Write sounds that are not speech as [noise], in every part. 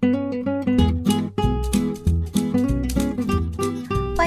欢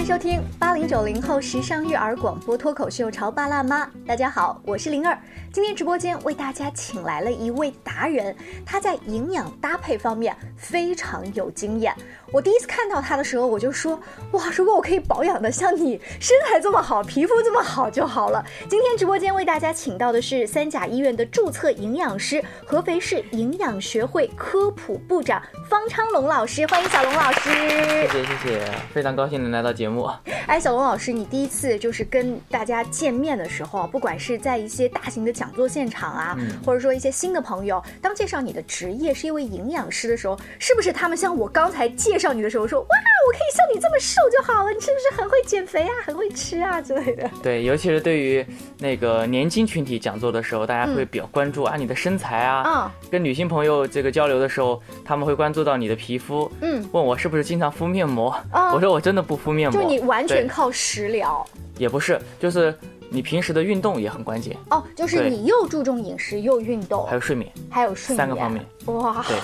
迎收听八零九零后时尚育儿广播脱口秀《潮爸辣妈》。大家好，我是灵儿。今天直播间为大家请来了一位达人，他在营养搭配方面非常有经验。我第一次看到他的时候，我就说：哇，如果我可以保养的像你身材这么好，皮肤这么好就好了。今天直播间为大家请到的是三甲医院的注册营养师、合肥市营养学会科普部长方昌龙老师，欢迎小龙老师。谢谢谢谢，非常高兴能来到节目。哎，小龙老师，你第一次就是跟大家见面的时候，不管是在一些大型的讲座现场啊，或者说一些新的朋友，当介绍你的职业是一位营养师的时候，是不是他们像我刚才介绍你的时候说，哇，我可以像你瘦就好了，你是不是很会减肥啊，很会吃啊之类的？对，尤其是对于那个年轻群体讲座的时候，大家会比较关注啊你的身材啊。嗯跟女性朋友这个交流的时候，他们会关注到你的皮肤，嗯，问我是不是经常敷面膜。嗯我说我真的不敷面膜，就你完全靠食疗也不是，就是你平时的运动也很关键，哦，就是你又注重饮食又运动还，有睡眠。还有睡眠三个方面。哇对，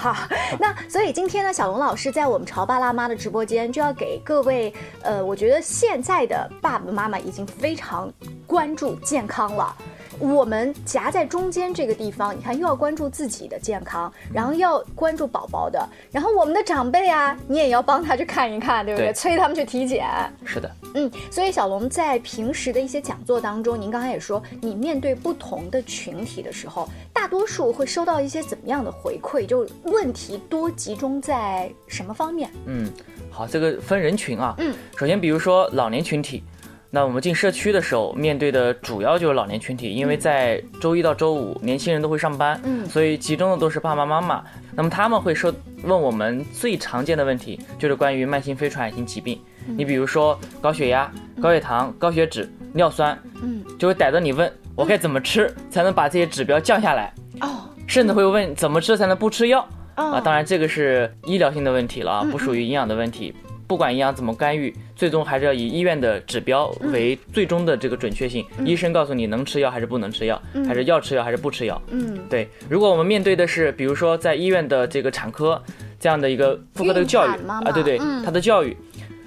那所以今天呢，小龙老师在我们潮爸辣妈的直播间就要给各位，呃，我觉得现在的爸爸妈妈已经非常关注健康了。我们夹在中间这个地方，你看又要关注自己的健康，然后要关注宝宝的，然后我们的长辈啊，你也要帮他去看一看，对不对？对催他们去体检。是的，嗯，所以小龙在平时的一些讲座当中，您刚才也说，你面对不同的群体的时候，大多数会收到一些怎么样的回馈？就问题多集中在什么方面？嗯，好，这个分人群啊。嗯，首先比如说老年群体。那我们进社区的时候，面对的主要就是老年群体，因为在周一到周五，年轻人都会上班，嗯所以集中的都是爸爸妈妈。那么他们会说问我们最常见的问题，就是关于慢性非传染性疾病。嗯你比如说高血压、高血糖、高血脂、尿酸，嗯，就会逮着你问我该怎么吃才能把这些指标降下来，哦，甚至会问怎么吃才能不吃药。哦啊，当然这个是医疗性的问题了啊，不属于营养的问题。不管营养怎么干预，最终还是要以医院的指标为最终的这个准确性。医生告诉你能吃药还是不能吃药，还是要吃药还是不吃药。嗯，对，如果我们面对的是，比如说在医院的这个产科这样的一个妇科的教育啊，对对，嗯他的教育，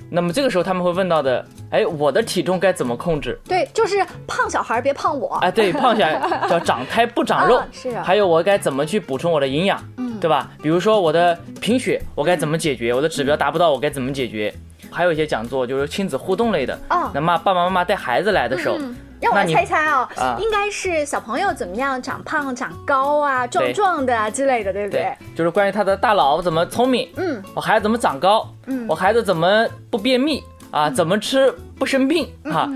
那么这个时候他们会问到的，哎，我的体重该怎么控制？对，就是胖小孩别胖我。哎，对，[laughs] 胖小孩叫长胎不长肉，啊是啊还有我该怎么去补充我的营养，嗯对吧？比如说我的贫血，我该怎么解决？我的指标达不到，我该怎么解决？还有一些讲座就是亲子互动类的，哦那么爸爸妈妈带孩子来的时候，嗯让我猜猜哦，啊应该是小朋友怎么样长胖、长高啊、壮壮的啊之类的，对不对对？，就是关于他的大脑怎么聪明，嗯，我孩子怎么长高，嗯我孩子怎么不便秘啊，怎么吃不生病啊？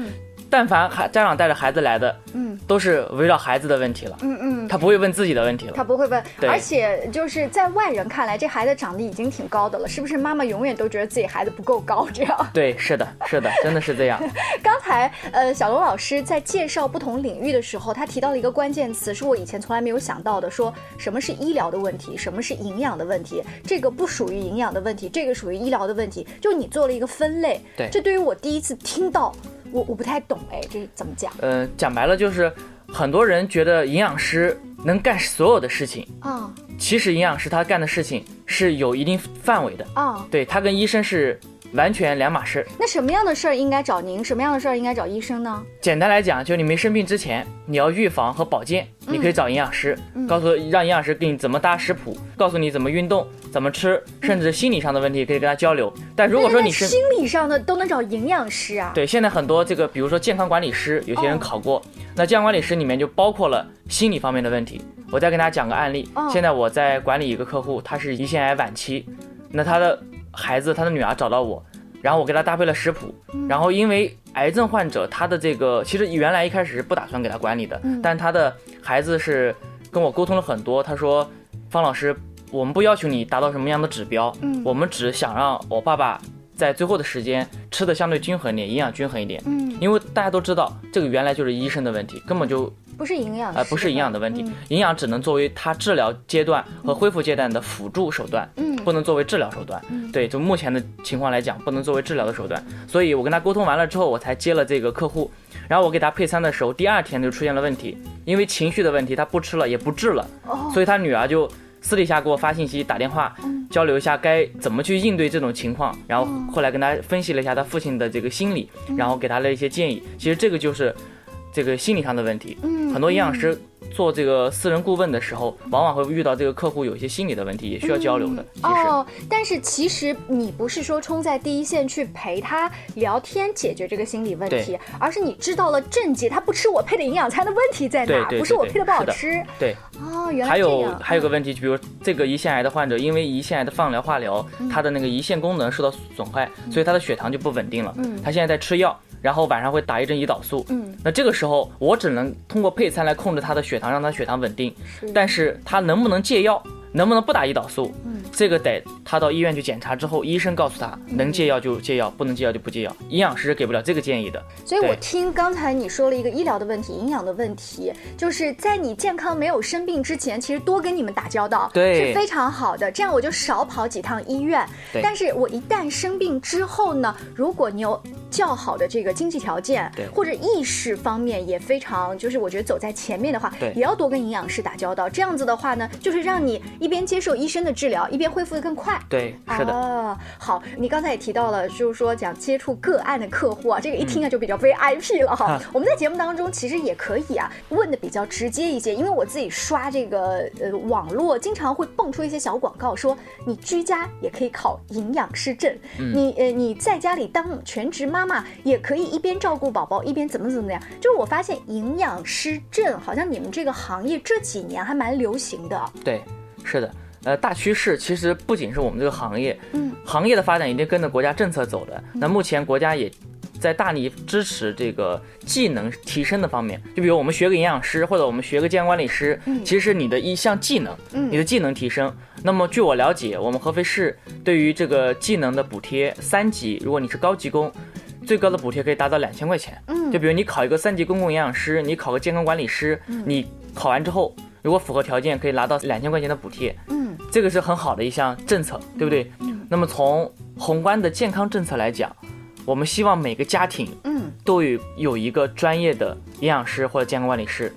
但凡孩家长带着孩子来的，嗯都是围绕孩子的问题了，嗯嗯。他不会问自己的问题了。他不会问，而且就是在外人看来，这孩子长得已经挺高的了，是不是？妈妈永远都觉得自己孩子不够高，这样。[laughs] 对，是的，是的，真的是这样。[laughs] 刚才呃，小龙老师在介绍不同领域的时候，他提到了一个关键词，是我以前从来没有想到的，说什么是医疗的问题，什么是营养的问题，这个不属于营养的问题，这个属于医疗的问题，就你做了一个分类。对这对于我第一次听到，我我不太懂，哎，这是怎么讲呃，讲白了就是，很多人觉得营养师能干所有的事情，啊其实营养师他干的事情是有一定范围的，啊？对他跟医生是完全两码事。那什么样的事儿应该找您？什么样的事儿应该找医生呢？简单来讲，就你没生病之前，你要预防和保健，你可以找营养师，告诉让营养师给你怎么搭食谱，告诉你怎么运动、怎么吃，甚至心理上的问题可以跟他交流。但如果说你是心理上的都能找营养师啊？对，现在很多这个，比如说健康管理师，有些人哦考过，那健康管理师里面就包括了心理方面的问题。我再跟大家讲个案例，哦现在我在管理一个客户，他是胰腺癌晚期，那他的孩子，他的女儿找到我，然后我给他搭配了食谱，嗯。然后因为癌症患者他的这个其实原来一开始是不打算给他管理的，嗯。但他的孩子是跟我沟通了很多，他说方老师，我们不要求你达到什么样的指标，嗯。我们只想让我爸爸在最后的时间吃的相对均衡一点，营养均衡一点。嗯，因为大家都知道，这个原来就是医生的问题，根本就不是营养师，呃不是营养的问题嗯，营养只能作为他治疗阶段和恢复阶段的辅助手段，嗯不能作为治疗手段。对，就目前的情况来讲，不能作为治疗的手段。所以我跟他沟通完了之后，我才接了这个客户。然后我给他配餐的时候，第二天就出现了问题，因为情绪的问题，他不吃了也不治了，哦所以他女儿就私底下给我发信息、打电话，交流一下该怎么去应对这种情况，然后后来跟他分析了一下他父亲的这个心理，然后给他了一些建议。其实这个就是这个心理上的问题。嗯很多营养师做这个私人顾问的时候，往往会遇到这个客户有一些心理的问题，也需要交流的。哦，但是其实你不是说冲在第一线去陪他聊天解决这个心理问题，而是你知道了症结，他不吃我配的营养餐的问题在哪，不是我配的不好吃。对，哦，原来还有这样还有个问题，就比如这个胰腺癌的患者，因为胰腺癌的放疗、化疗，他的那个胰腺功能受到损坏，所以他的血糖就不稳定了。嗯他现在在吃药，然后晚上会打一针胰岛素。嗯，那这个时候我只能通过配餐来控制他的血糖，让他血糖稳定。是但是他能不能戒药，能不能不打胰岛素，嗯这个得他到医院去检查之后，医生告诉他能戒药就戒药，不能戒药就不戒药。营养师是给不了这个建议的。所以我听刚才你说了一个医疗的问题、营养的问题，就是在你健康没有生病之前，其实多跟你们打交道对是非常好的，这样我就少跑几趟医院。对但是我一旦生病之后呢，如果你有较好的这个经济条件，对或者意识方面也非常，就是我觉得走在前面的话，对也要多跟营养师打交道。这样子的话呢，就是让你一边接受医生的治疗，一边恢复的更快。对，是的。哦，好，你刚才也提到了，就是说讲接触个案的客户啊，这个一嗯听啊就比较 VIP 了哈。我们在节目当中其实也可以啊问的比较直接一些，因为我自己刷这个呃网络，经常会蹦出一些小广告，说你居家也可以考营养师证，嗯你呃你在家里当全职妈妈也可以一边照顾宝宝一边怎么怎么样。就是我发现营养师证好像你们这个行业这几年还蛮流行的。对，是的。呃，大趋势其实不仅是我们这个行业，嗯，行业的发展一定跟着国家政策走的。那目前国家也在大力支持这个技能提升的方面，就比如我们学个营养师，或者我们学个健康管理师，其实是你的一项技能，嗯你的技能提升。那么据我了解，我们合肥市对于这个技能的补贴，三级，如果你是高级工，最高的补贴可以达到两千块钱。嗯就比如你考一个三级公共营养师，你考个健康管理师，你考完之后，如果符合条件，可以拿到两千块钱的补贴。嗯这个是很好的一项政策，对不对？那么从宏观的健康政策来讲，我们希望每个家庭嗯都有有一个专业的营养师或者健康管理师，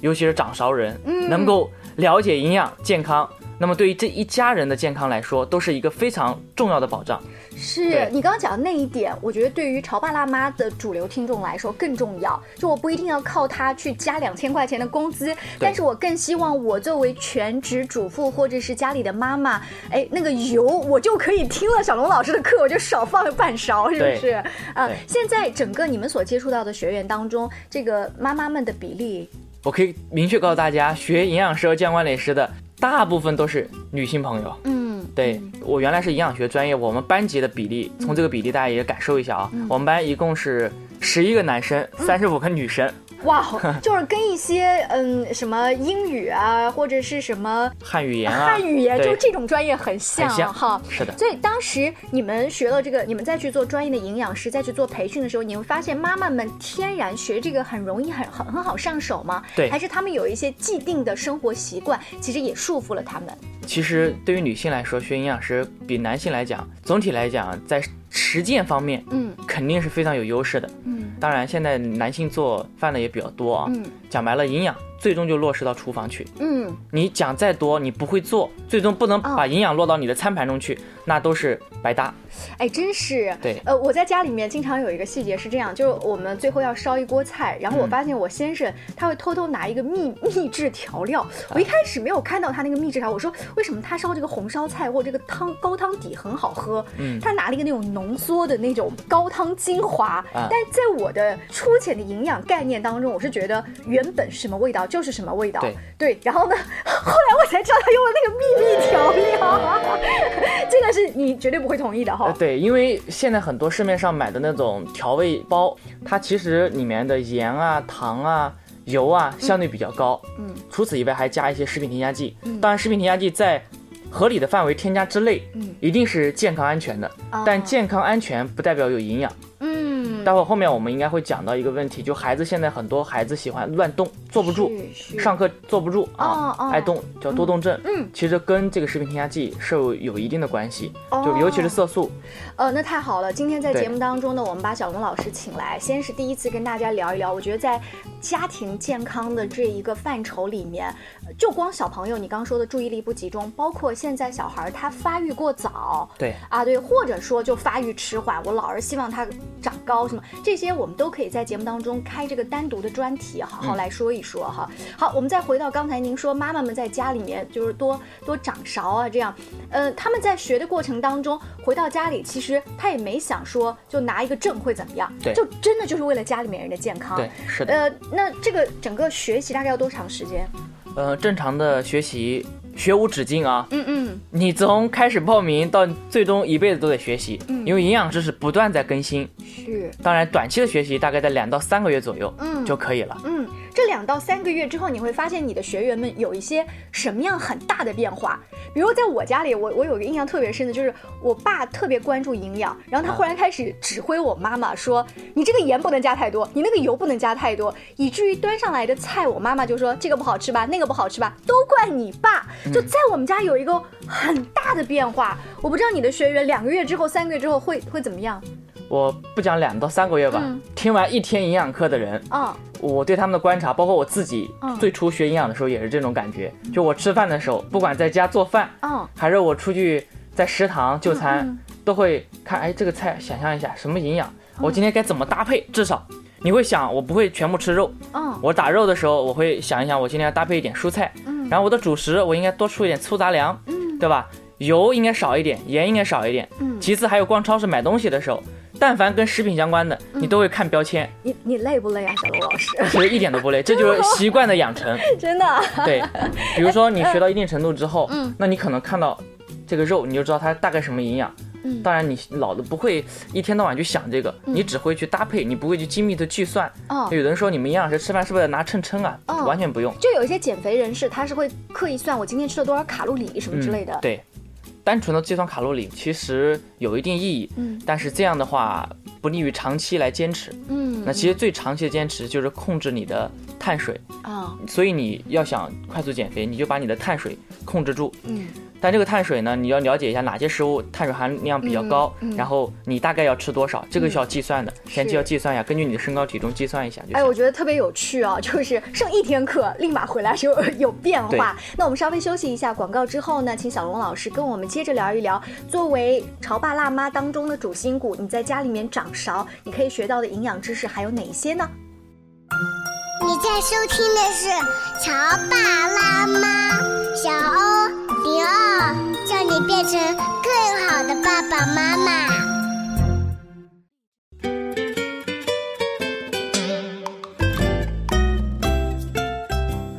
尤其是掌勺人，嗯能够了解营养健康。那么对于这一家人的健康来说，都是一个非常重要的保障。是你刚刚讲的那一点，我觉得对于潮爸辣妈的主流听众来说更重要。就我不一定要靠他去加两千块钱的工资，但是我更希望我作为全职主妇或者是家里的妈妈，哎，那个油我就可以听了小龙老师的课，我就少放了半勺，是不是？啊、对现在整个你们所接触到的学员当中，这个妈妈们的比例，我可以明确告诉大家，学营养师和健康管理师的大部分都是女性朋友。嗯，对我原来是营养学专业，我们班级的比例，从这个比例大家也感受一下啊。嗯我们班一共是十一个男生，三十五个女生，哇，[laughs] 就是跟一些嗯什么英语啊，或者是什么汉语言啊，汉语言，对就这种专业很像很像哈。是的，所以当时你们学了这个，你们再去做专业的营养师，再去做培训的时候，你会发现妈妈们天然学这个很容易，很很很好上手吗？对还是他们有一些既定的生活习惯，其实也束缚了他们。其实对于女性来说，学营养师比男性来讲，总体来讲在实践方面嗯肯定是非常有优势的。嗯当然，现在男性做饭的也比较多啊。嗯讲白了，营养最终就落实到厨房去。嗯，你讲再多，你不会做，最终不能哦把营养落到你的餐盘中去，那都是白搭。哎，真是。对呃，我在家里面经常有一个细节是这样，就是我们最后要烧一锅菜，然后我嗯发现我先生他会偷偷拿一个秘 [laughs] 秘制调料，我一开始没有看到他那个秘制调，我说为什么他烧这个红烧菜或者这个汤高汤底很好喝？嗯他拿了一个那种浓缩的那种高汤精华，啊但在我的粗浅的营养概念当中，我是觉得原本是什么味道就是什么味道。对然后呢，[laughs] 后来我才知道他用了那个秘密调料，[laughs] 这个是你绝对不会同意的哈。呃，对，因为现在很多市面上买的那种调味包，它其实里面的盐啊、糖啊、油啊相对比较高。嗯，除此以外还加一些食品添加剂。嗯当然，食品添加剂在合理的范围添加之内，嗯一定是健康安全的。哦但健康安全不代表有营养。嗯，待会儿后面我们应该会讲到一个问题，就孩子现在很多孩子喜欢乱动，坐不住，上课坐不住啊爱动叫多动症。嗯，其实跟这个食品添加剂是有有一定的关系，哦就尤其是色素。呃，那太好了！今天在节目当中呢，我们把小龙老师请来，先是第一次跟大家聊一聊。我觉得在家庭健康的这一个范畴里面，呃就光小朋友你刚刚说的注意力不集中，包括现在小孩儿他发育过早，对啊，对，或者说就发育迟缓，我老是希望他长高什么，这些我们都可以在节目当中开这个单独的专题，好好来说一说哈。好，我们再回到刚才您说妈妈们在家里面就是多多掌勺啊，这样，呃，他们在学的过程当中，回到家里其实他也没想说就拿一个证会怎么样，对就真的就是为了家里面人的健康。对，是的。呃，那这个整个学习大概要多长时间？呃，正常的学习学无止境啊，嗯嗯，你从开始报名到最终一辈子都得学习，嗯因为营养知识不断在更新。是，当然，短期的学习大概在两到三个月左右，嗯就可以了。嗯，这两到三个月之后，你会发现你的学员们有一些什么样很大的变化。比如在我家里，我我有个印象特别深的，就是我爸特别关注营养，然后他忽然开始指挥我妈妈说：“你这个盐不能加太多，你那个油不能加太多。”以至于端上来的菜，我妈妈就说：“这个不好吃吧，那个不好吃吧，都怪你爸。”就在我们家有一个很大的变化。我不知道你的学员两个月之后、三个月之后会会怎么样？我不讲两到三个月吧，嗯。听完一天营养课的人，啊、我对他们的观察，包括我自己嗯。最初学营养的时候也是这种感觉。就我吃饭的时候，不管在家做饭，嗯还是我出去在食堂就餐，嗯都会看，哎，这个菜想象一下什么营养，我今天该怎么搭配？至少你会想，我不会全部吃肉，嗯。我打肉的时候，我会想一想，我今天要搭配一点蔬菜，嗯。然后我的主食我应该多出一点粗杂粮，对吧？油应该少一点，盐应该少一点。嗯。其次还有逛超市买东西的时候，但凡跟食品相关的，嗯你都会看标签，你你累不累啊，小罗老师？其实一点都不累，这就是习惯的养成。[laughs] 真的。对，比如说你学到一定程度之后，嗯那你可能看到这个肉，你就知道它大概什么营养。嗯当然你老的不会一天到晚去想这个，你只会去搭配，你不会去精密的计算。哦有的人说你们营养师吃饭是不是得拿秤称啊？哦完全不用。就有一些减肥人士，他是会刻意算我今天吃了多少卡路里什么之类的。嗯。对，单纯的计算卡路里其实有一定意义，嗯。但是这样的话不利于长期来坚持。嗯，那其实最长期的坚持就是控制你的碳水，啊，所以你要想快速减肥，你就把你的碳水控制住。嗯但这个碳水呢，你要了解一下哪些食物碳水含量比较高，嗯嗯然后你大概要吃多少，这个是要计算的，前期要计算一下，根据你的身高体重计算一下就哎，我。觉得特别有趣啊，就是上一天课，立马回来就有有变化。那我们稍微休息一下广告之后呢，请小龙老师跟我们接着聊一聊，作为潮爸辣妈当中的主心骨，你在家里面掌勺，你可以学到的营养知识还有哪一些呢？你在收听的是《潮爸辣妈》，小欧零二，叫你变成更好的爸爸妈妈。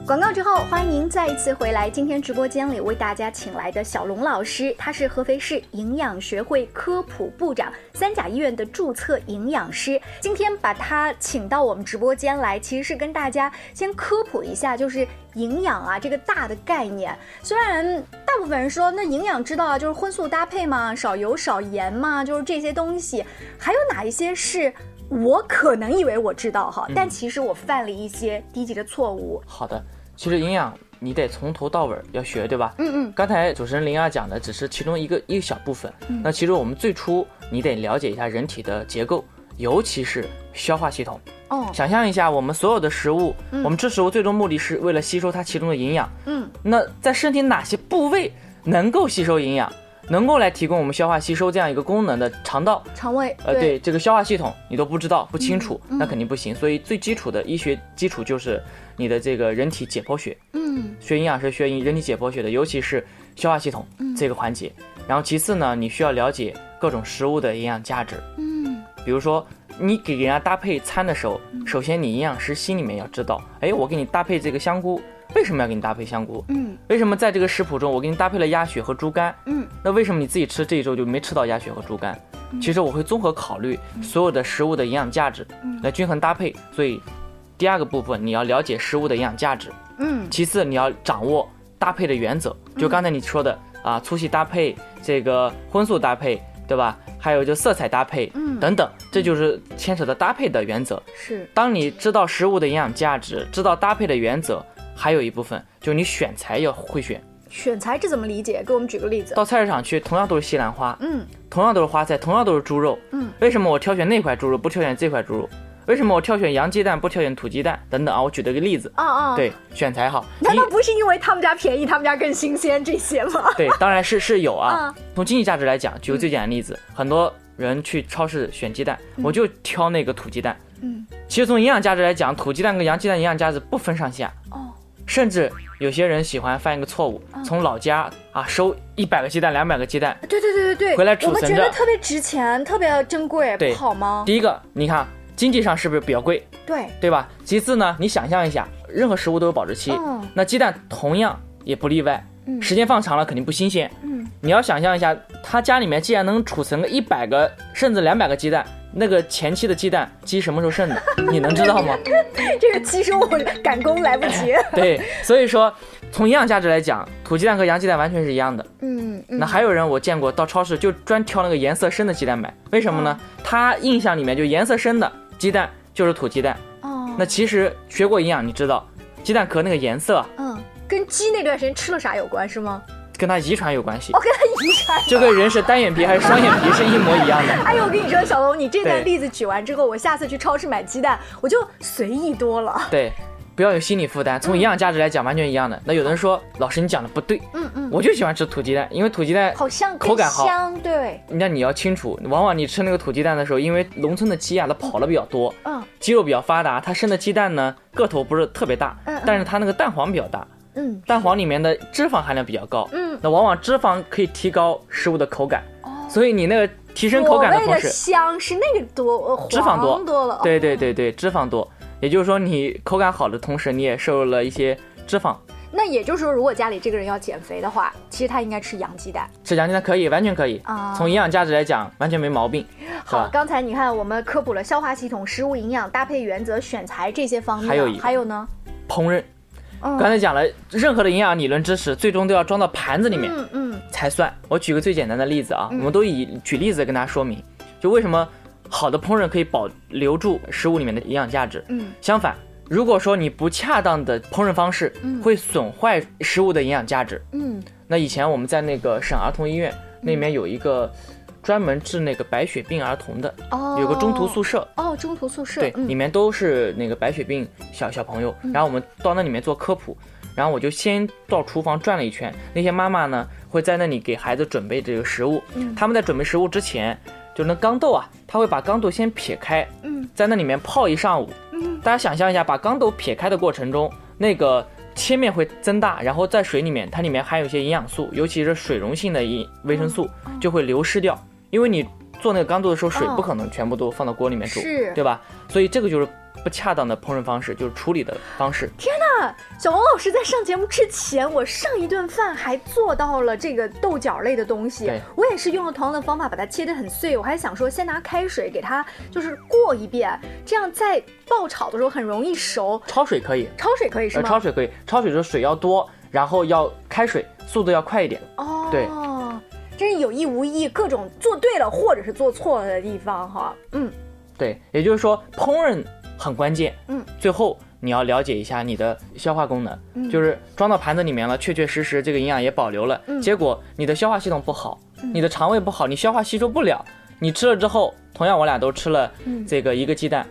广告之后，欢迎您再一次回来。今天直播间里为大家请来的小龙老师，他是合肥市营养学会科普部长，三甲医院的注册营养师。今天把他请到我们直播间来，其实是跟大家先科普一下，就是营养啊这个大的概念。虽然大部分人说那营养知道啊，就是荤素搭配嘛，少油少盐嘛，就是这些东西。还有哪一些是？我可能以为我知道哈，但其实我犯了一些低级的错误。好的，其实营养你得从头到尾儿要学，对吧？嗯嗯刚才主持人灵儿讲的只是其中一个一个小部分，那其实我们最初你得了解一下人体的结构，尤其是消化系统。哦，想象一下，我们所有的食物，我们吃食物最终目的是为了吸收它其中的营养。嗯，那在身体哪些部位能够吸收营养，能够来提供我们消化吸收这样一个功能的肠道？肠胃呃，对这个消化系统你都不知道不清楚，嗯那肯定不行。所以最基础的医学基础就是你的这个人体解剖学。嗯学营养是学人体解剖学的，尤其是消化系统嗯这个环节。然后其次呢，你需要了解各种食物的营养价值。嗯比如说，你给人家搭配餐的时候，首先你营养师心里面要知道，哎，我给你搭配这个香菇，为什么要给你搭配香菇？嗯为什么在这个食谱中我给你搭配了鸭血和猪肝？嗯那为什么你自己吃这一周就没吃到鸭血和猪肝？其实我会综合考虑所有的食物的营养价值，来均衡搭配。所以，第二个部分你要了解食物的营养价值，嗯其次你要掌握搭配的原则，就刚才你说的啊，粗细搭配，这个荤素搭配，对吧？还有就色彩搭配，嗯等等，这就是牵扯的搭配的原则。是，当你知道食物的营养价值，知道搭配的原则，还有一部分就是你选材要会选。选材这怎么理解？给我们举个例子。到菜市场去，同样都是西兰花，嗯同样都是花菜，同样都是猪肉，嗯，为什么我挑选那块猪肉，不挑选这块猪肉？为什么我挑选洋鸡蛋，不挑选土鸡蛋？等等啊，我举了个例子。啊啊，，对，选材好。难道不是因为他们家便宜，他们家更新鲜这些吗？[laughs] 对，当然是是有啊啊。从经济价值来讲，举个最简单的例子，很多人去超市选鸡蛋，我就挑那个土鸡蛋。嗯，其实从营养价值来讲，土鸡蛋跟洋鸡蛋营养价值不分上下。哦，甚至有些人喜欢犯一个错误，从老家啊收一百个鸡蛋、两百个鸡蛋。对对对对对，回来储我们觉存着得特别值钱，特别珍贵，不好吗？第一个，你看经济上是不是比较贵，对，对吧？其次呢，你想象一下，任何食物都有保质期，嗯那鸡蛋同样也不例外。嗯时间放长了肯定不新鲜。嗯，你要想象一下，他家里面既然能储存个一百个甚至两百个鸡蛋，那个前期的鸡蛋鸡什么时候剩的，[laughs] 你能知道吗？这个鸡生我赶工来不及。[laughs] 对，所以说从营养价值来讲，土鸡蛋和洋鸡蛋完全是一样的。嗯，嗯那还有人我见过到超市就专挑那个颜色深的鸡蛋买，为什么呢？嗯他印象里面就颜色深的鸡蛋就是土鸡蛋。哦，那其实学过营养，你知道鸡蛋壳那个颜色啊嗯，跟鸡那段时间吃了啥有关是吗？跟他遗传有关系哦，，跟他遗传。就跟人是单眼皮还是双眼皮是一模一样的。[laughs] 哎呦，我跟你说，小龙，你这段例子举完之后，我下次去超市买鸡蛋，我就随意多了。对，不要有心理负担。从营养价值来讲，完全一样的。那有的人说，老师你讲的不对，嗯嗯，我就喜欢吃土鸡蛋，因为土鸡蛋好像口感好香，对，那你要清楚，往往你吃那个土鸡蛋的时候，因为农村的鸡啊，它跑的比较多，嗯肌肉比较发达，它生的鸡蛋呢个头不是特别大嗯嗯，但是它那个蛋黄比较大，嗯蛋黄里面的脂肪含量比较高，嗯，那往往脂肪可以提高食物的口感，哦。所以你那个提升口感的所谓的同时，香是那个多，呃脂肪多黄多了。对对对对，脂肪多，也就是说你口感好的同时，你也摄入了一些脂肪。那也就是说，如果家里这个人要减肥的话，其实他应该吃洋鸡蛋。吃洋鸡蛋可以，完全可以啊，从营养价值来讲，完全没毛病，好，刚才你看我们科普了消化系统、食物营养、搭配原则、选材这些方面，还有一还有呢，烹饪，嗯刚才讲了，任何的营养理论知识，最终都要装到盘子里面。嗯嗯才算。我举个最简单的例子啊，我们都以举例子跟大家说明，就为什么好的烹饪可以保留住食物里面的营养价值。嗯相反，如果说你不恰当的烹饪方式嗯，会损坏食物的营养价值。嗯那以前我们在那个省儿童医院那里面有一个专门治那个白血病儿童的，哦，有个中途宿舍。哦，中途宿舍，对，嗯。里面都是那个白血病小小朋友，然后我们到那里面做科普，然后我就先到厨房转了一圈，那些妈妈呢会在那里给孩子准备这个食物，嗯。他们在准备食物之前，就那缸豆啊，他会把缸豆先撇开，嗯。在那里面泡一上午，嗯。大家想象一下，把缸豆撇开的过程中，那个切面会增大，然后在水里面，它里面含有一些营养素，尤其是水溶性的营维生素就会流失掉，因为你做那个缸豆的时候，水哦不可能全部都放到锅里面煮，是对吧？所以这个就是不恰当的烹饪方式，就是处理的方式。小王老师在上节目之前，我上一顿饭还做到了这个豆角类的东西，我也是用了同样的方法把它切得很碎。我还想说，先拿开水给它就是过一遍，这样在爆炒的时候很容易熟。焯水可以，焯水可以是呃，吗？焯水可以，焯水的时候水要多，然后要开水，速度要快一点。哦，对，真是有意无意，各种做对了或者是做错了的地方哈。嗯。对，也就是说烹饪很关键。嗯，最后你要了解一下你的消化功能，嗯。就是装到盘子里面了，确确实实这个营养也保留了，嗯。结果你的消化系统不好，你的肠胃不好，你消化吸收不了，你吃了之后，同样我俩都吃了嗯。这个一个鸡蛋，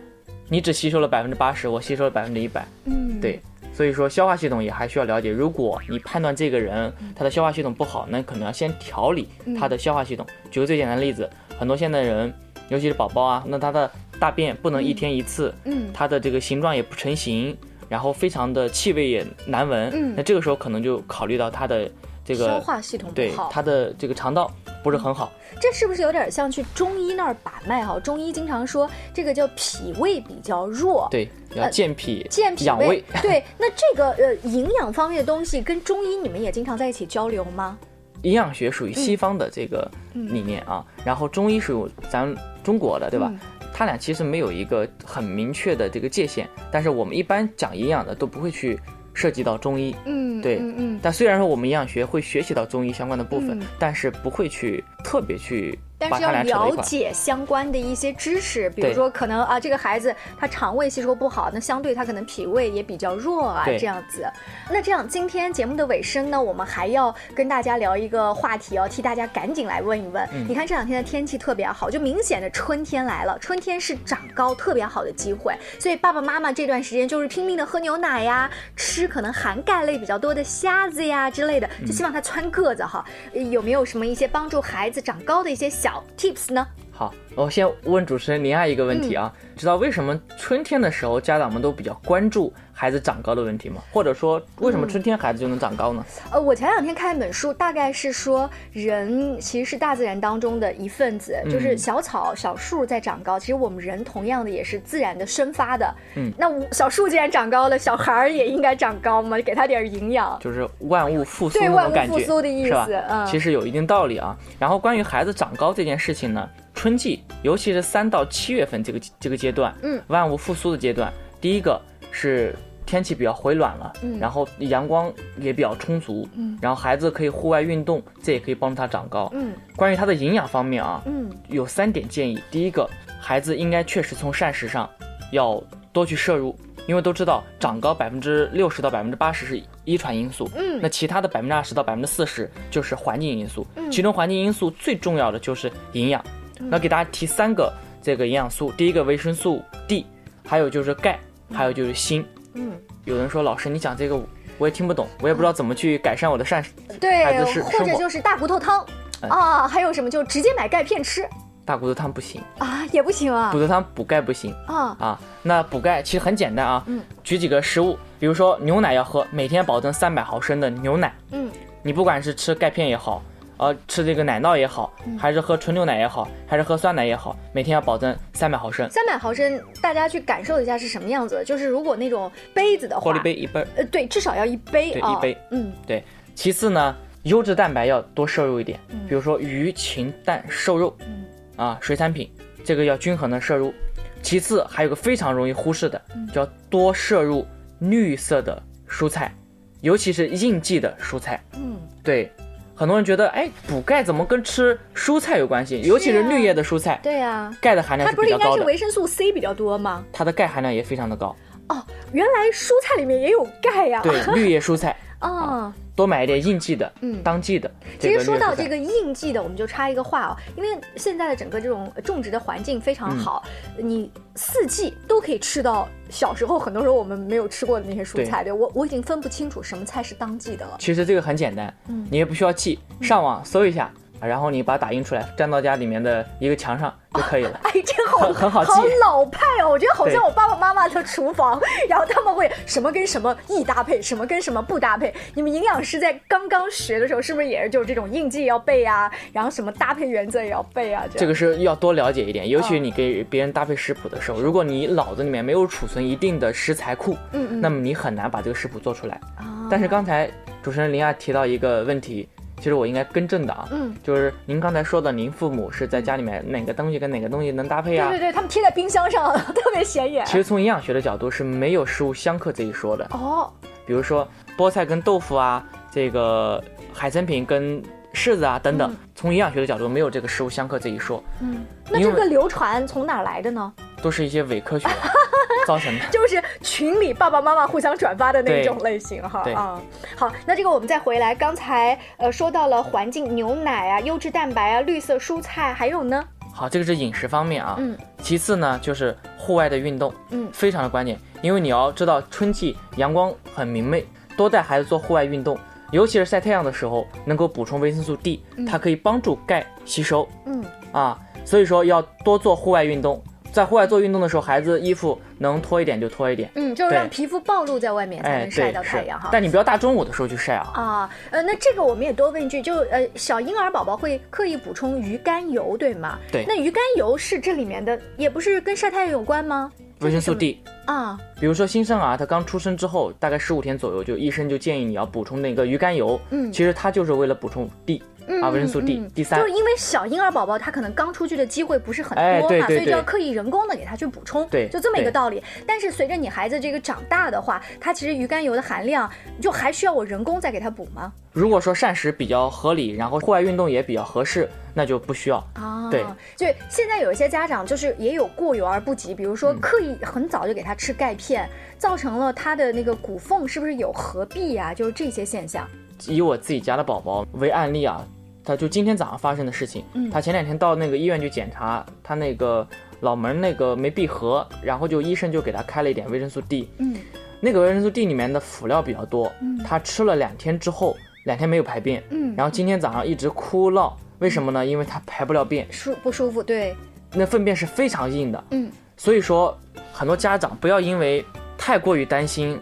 你只吸收了百分之八十，我吸收了百分之一百，嗯，对。所以说消化系统也还需要了解。如果你判断这个人他的消化系统不好，那可能要先调理他的消化系统。举个最简单的例子，很多现代人，尤其是宝宝啊，那他的大便不能一天一次，嗯他的这个形状也不成型，然后非常的气味也难闻。嗯那这个时候可能就考虑到他的这个消化系统不好。对他的这个肠道不是很好。这是不是有点像去中医那儿把脉哈？中医经常说这个叫脾胃比较弱，对，要健脾、呃健脾养胃。[laughs] 对，那这个呃营养方面的东西跟中医你们也经常在一起交流吗？营养学属于西方的这个理念啊，然后中医属于咱中国的，对吧？嗯它俩其实没有一个很明确的这个界限，但是我们一般讲营养的都不会去涉及到中医。嗯，对嗯嗯。但虽然说我们营养学会学习到中医相关的部分，嗯但是不会去特特别去把但是要。了解相关的一些知识，比如说可能啊，这个孩子他肠胃吸收不好，那相对他可能脾胃也比较弱啊，这样子。那这样，今天节目的尾声呢，我们还要跟大家聊一个话题哦，替大家赶紧来问一问。嗯你看这两天的天气特别好，就明显的春天来了，春天是长高特别好的机会，所以爸爸妈妈这段时间就是拼命的喝牛奶呀，吃可能含钙类比较多的虾子呀之类的，嗯就希望他蹿个子哈。呃有没有什么一些帮助孩子长高的一些小 tips 呢？好，我先问主持人林爱一个问题啊，嗯知道为什么春天的时候家长们都比较关注孩子长高的问题吗？或者说为什么春天孩子就能长高呢？呃，我前两天看一本书，大概是说人其实是大自然当中的一份子，就是嗯小草、小树在长高，其实我们人同样的也是自然的生发的。嗯，那我小树既然长高了，小孩儿也应该长高嘛，给他点儿营养。就是万物复苏对万物复苏的意思嗯其实有一定道理啊。然后关于孩子长高这件事情呢，春季，尤其是三到七月份这个这个阶段，嗯，万物复苏的阶段，第一个是天气比较回暖了，嗯。然后阳光也比较充足，嗯。然后孩子可以户外运动，这也可以帮助他长高。嗯。关于他的营养方面啊，嗯。有三点建议。第一个，孩子应该确实从膳食上要多去摄入，因为都知道长高百分之六十到百分之八十是遗传因素，嗯。那其他的百分之二十到百分之四十就是环境因素，嗯。其中环境因素最重要的就是营养。那给大家提三个这个营养素，第一个维生素 D，还有就是钙，还有就是锌。嗯，有人说老师你讲这个我也听不懂，我也不知道怎么去改善我的膳食。孩对，或者就是大骨头汤。哎啊，还有什么就直接买钙片吃大骨头汤不行，啊，也不行啊骨头汤补钙不行。啊，啊，那补钙其实很简单啊，嗯，举几个食物，比如说牛奶要喝，每天保证三百毫升的牛奶，嗯，你不管是吃钙片也好，呃，吃这个奶酪也好，嗯还是喝纯牛奶也好，还是喝酸奶也好，每天要保证三百毫升，三百毫升，大家去感受一下是什么样子的。就是如果那种杯子的话，玻璃杯一杯。呃，对，至少要一杯啊，对一杯嗯对，其次呢，优质蛋白要多摄入一点，嗯比如说鱼、禽、蛋、瘦肉，嗯啊，水产品，这个要均衡的摄入。其次还有个非常容易忽视的，嗯就要多摄入绿色的蔬菜，尤其是应季的蔬菜。嗯，对，很多人觉得，哎，补钙怎么跟吃蔬菜有关系？尤其是绿叶的蔬菜，对呀、钙的含量它不是应该是维生素 C 比较多吗？它的钙含量也非常的高。哦，原来蔬菜里面也有钙呀、对，绿叶蔬菜 [laughs] 啊。多买一点应季的、嗯当季的。其实说到这个应季的，我们就插一个话哦，因为现在的整个这种种植的环境非常好，嗯你四季都可以吃到小时候很多时候我们没有吃过的那些蔬菜。对我我已经分不清楚什么菜是当季的了。其实这个很简单，嗯你也不需要记，上网搜一下，然后你把它打印出来，粘到家里面的一个墙上就可以了。哎，这好很很好记老派哦！我觉得好像我爸爸妈妈的厨房，然后他们会什么跟什么易搭配，什么跟什么不搭配。你们营养师在刚刚学的时候，是不是也是就是这种应季要背啊，然后什么搭配原则也要背啊？这这个是要多了解一点，尤其你给别人搭配食谱的时候，如果你脑子里面没有储存一定的食材库，嗯嗯那么你很难把这个食谱做出来。啊但是刚才主持人林亚提到一个问题，其实我应该更正的啊，嗯，就是您刚才说的，您父母是在家里面哪个东西跟哪个东西能搭配啊？对对对，他们贴在冰箱上 [laughs] 特别显眼。其实从营养学的角度是没有食物相克这一说的。哦，比如说菠菜跟豆腐啊，这个海参品跟柿子啊等等，嗯从营养学的角度没有这个食物相克这一说，嗯，那这个流传从哪儿来的呢？都是一些伪科学 [laughs] 造成的。[laughs] 就是群里爸爸妈妈互相转发的那种类型哈对啊。好，那这个我们再回来，刚才呃说到了环境，牛奶啊、优质蛋白啊、绿色蔬菜，还有呢，好，这个是饮食方面啊。嗯其次呢，就是户外的运动，嗯非常的关键，因为你要知道春季阳光很明媚，多带孩子做户外运动，尤其是晒太阳的时候，能够补充维生素 D，它可以帮助钙吸收嗯啊。所以说要多做户外运动，在户外做运动的时候，孩子衣服能脱一点就脱一点，嗯，就是让皮肤暴露在外面才哎，能晒到太阳哈。但你不要大中午的时候去晒啊。啊，呃，那这个我们也多问一句，就呃，小婴儿宝宝会刻意补充鱼肝油，对吗？对那鱼肝油是这里面的，也不是跟晒太阳有关吗？维生素 D，啊，比如说新生儿他刚出生之后，大概十五天左右，就医生就建议你要补充那个鱼肝油。嗯其实它就是为了补充 D 啊，维生素 D 嗯。第三就是因为小婴儿宝宝他可能刚出去的机会不是很多嘛，哎对对所以就要刻意人工的给他去补充，对就这么一个道理。但是随着你孩子这个长大的话，他其实鱼肝油的含量就还需要我人工再给他补吗？如果说膳食比较合理，然后户外运动也比较合适，那就不需要。啊，对，就现在有一些家长就是也有过犹而不及，比如说刻意很早就给他吃钙片，造成了他的那个骨缝是不是有合闭呀、就是这些现象。以我自己家的宝宝为案例啊，他就今天早上发生的事情。嗯他前两天到那个医院去检查，他那个脑门那个没闭合，然后就医生就给他开了一点维生素 D。嗯那个维生素 D 里面的辅料比较多，嗯他吃了两天之后，两天没有排便，嗯，然后今天早上一直哭闹，为什么呢？因为它排不了便，舒不舒服？对，那粪便是非常硬的。嗯所以说，很多家长不要因为太过于担心，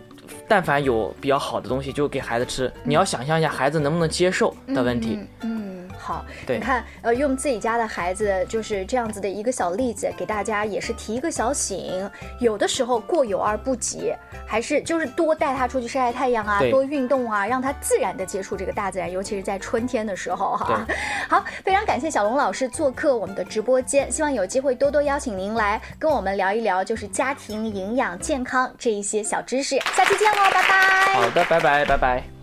但凡有比较好的东西就给孩子吃，你要想象一下孩子能不能接受的问题。嗯。嗯好，对你看，呃，用自己家的孩子就是这样子的一个小例子，给大家也是提一个小醒。有的时候过犹而不及，还是就是多带他出去晒晒太阳啊，多运动啊，让他自然的接触这个大自然，尤其是在春天的时候哈。好，非常感谢小龙老师做客我们的直播间，希望有机会多多邀请您来跟我们聊一聊，就是家庭营养健康这一些小知识。下期见喽，拜拜。好的，拜拜，拜拜。